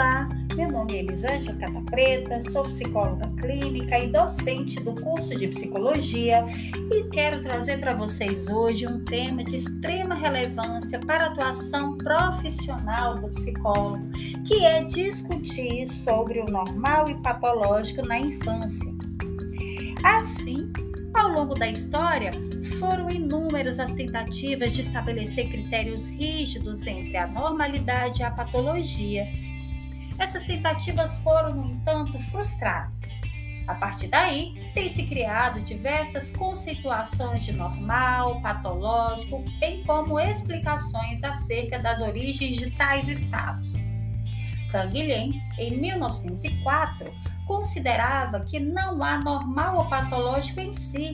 Olá, meu nome é Elisângela Cata Preta, sou psicóloga clínica e docente do curso de psicologia e quero trazer para vocês hoje um tema de extrema relevância para a atuação profissional do psicólogo, que é discutir sobre o normal e patológico na infância. Assim, ao longo da história, foram inúmeras as tentativas de estabelecer critérios rígidos entre a normalidade e a patologia. Essas tentativas foram, no entanto, frustradas. A partir daí, tem-se criado diversas conceituações de normal, patológico, bem como explicações acerca das origens de tais estados. Canguilhem, em 1904, considerava que não há normal ou patológico em si,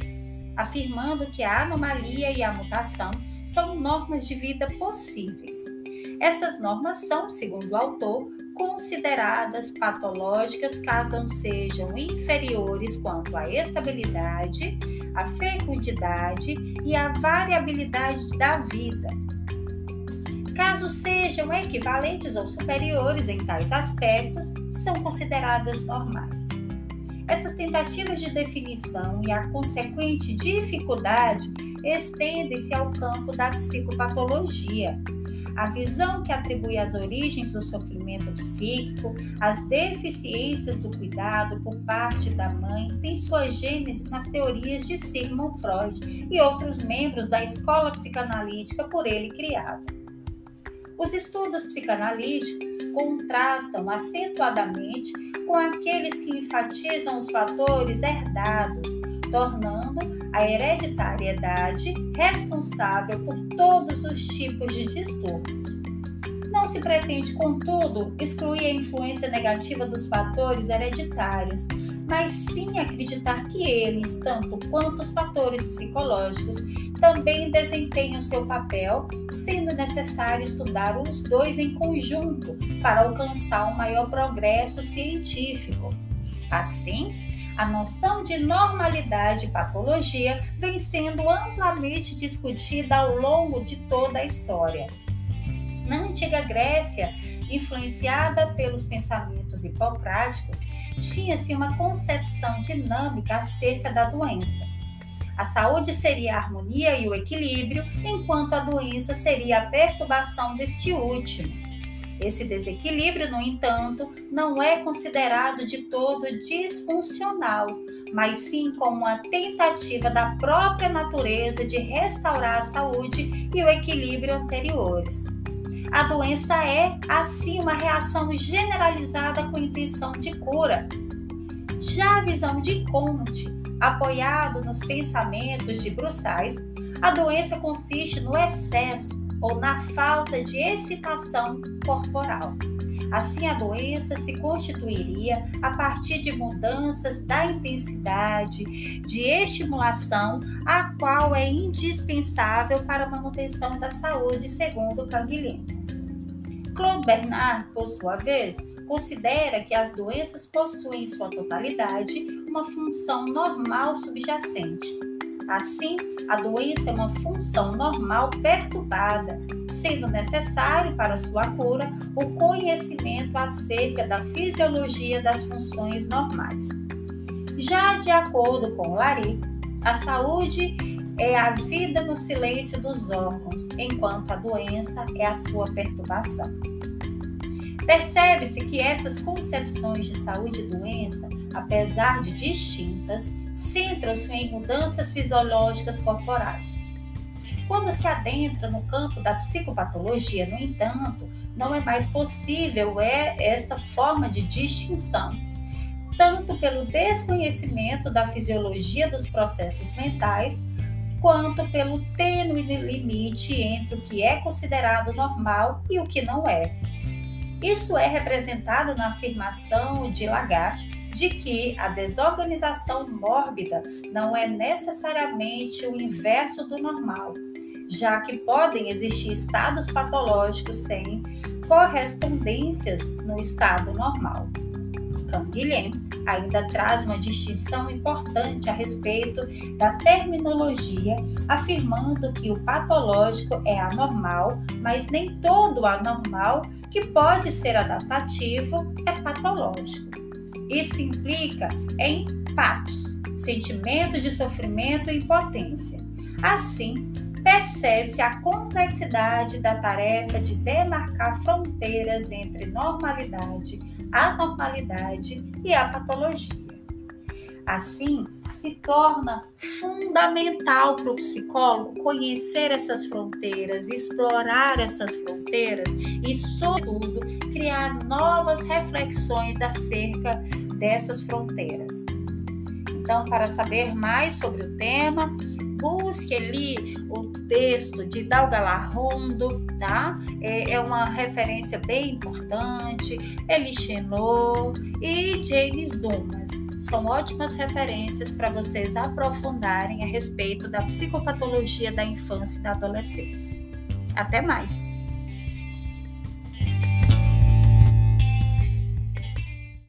afirmando que a anomalia e a mutação são normas de vida possíveis. Essas normas são, segundo o autor, consideradas patológicas caso sejam inferiores quanto à estabilidade, à fecundidade e à variabilidade da vida. Caso sejam equivalentes ou superiores em tais aspectos, são consideradas normais. Essas tentativas de definição e a consequente dificuldade estendem-se ao campo da psicopatologia. A visão que atribui as origens do sofrimento psíquico, as deficiências do cuidado por parte da mãe, tem sua gênese nas teorias de Sigmund Freud e outros membros da escola psicanalítica por ele criada. Os estudos psicanalíticos contrastam acentuadamente com aqueles que enfatizam os fatores herdados, tornando a hereditariedade responsável por todos os tipos de distúrbios. Se pretende, contudo, excluir a influência negativa dos fatores hereditários, mas sim acreditar que eles, tanto quanto os fatores psicológicos, também desempenham seu papel, sendo necessário estudar os dois em conjunto para alcançar um maior progresso científico. Assim, a noção de normalidade e patologia vem sendo amplamente discutida ao longo de toda a história. Na antiga Grécia, influenciada pelos pensamentos hipocráticos, tinha-se uma concepção dinâmica acerca da doença. A saúde seria a harmonia e o equilíbrio, enquanto a doença seria a perturbação deste último. Esse desequilíbrio, no entanto, não é considerado de todo disfuncional, mas sim como uma tentativa da própria natureza de restaurar a saúde e o equilíbrio anteriores. A doença é, assim, uma reação generalizada com intenção de cura. Já a visão de Comte, apoiado nos pensamentos de Brussais, a doença consiste no excesso ou na falta de excitação corporal. Assim, a doença se constituiria a partir de mudanças da intensidade de estimulação, a qual é indispensável para a manutenção da saúde, segundo Canguilhem. Claude Bernard, por sua vez, considera que as doenças possuem em sua totalidade uma função normal subjacente. Assim, a doença é uma função normal perturbada, sendo necessário para sua cura o conhecimento acerca da fisiologia das funções normais. Já de acordo com Lari, a saúde é a vida no silêncio dos órgãos, enquanto a doença é a sua perturbação. Percebe-se que essas concepções de saúde e doença, apesar de distintas, centram-se em mudanças fisiológicas corporais. Quando se adentra no campo da psicopatologia, no entanto, não é mais possível é esta forma de distinção, tanto pelo desconhecimento da fisiologia dos processos mentais, quanto pelo tênue limite entre o que é considerado normal e o que não é. Isso é representado na afirmação de Lagarde de que a desorganização mórbida não é necessariamente o inverso do normal, já que podem existir estados patológicos sem correspondências no estado normal. Canguilhem ainda traz uma distinção importante a respeito da terminologia, afirmando que o patológico é anormal, mas nem todo anormal que pode ser adaptativo é patológico. Isso implica em patos, sentimento de sofrimento e impotência. Assim, percebe-se a complexidade da tarefa de demarcar fronteiras entre normalidade, anormalidade e a patologia. Assim, se torna fundamental para o psicólogo conhecer essas fronteiras, explorar essas fronteiras e, sobretudo, criar novas reflexões acerca dessas fronteiras. Então, para saber mais sobre o tema, busque ali o texto de Dalgalarrondo, tá? É, é uma referência bem importante. Elichenot e James Dumas são ótimas referências para vocês aprofundarem a respeito da psicopatologia da infância e da adolescência. Até mais!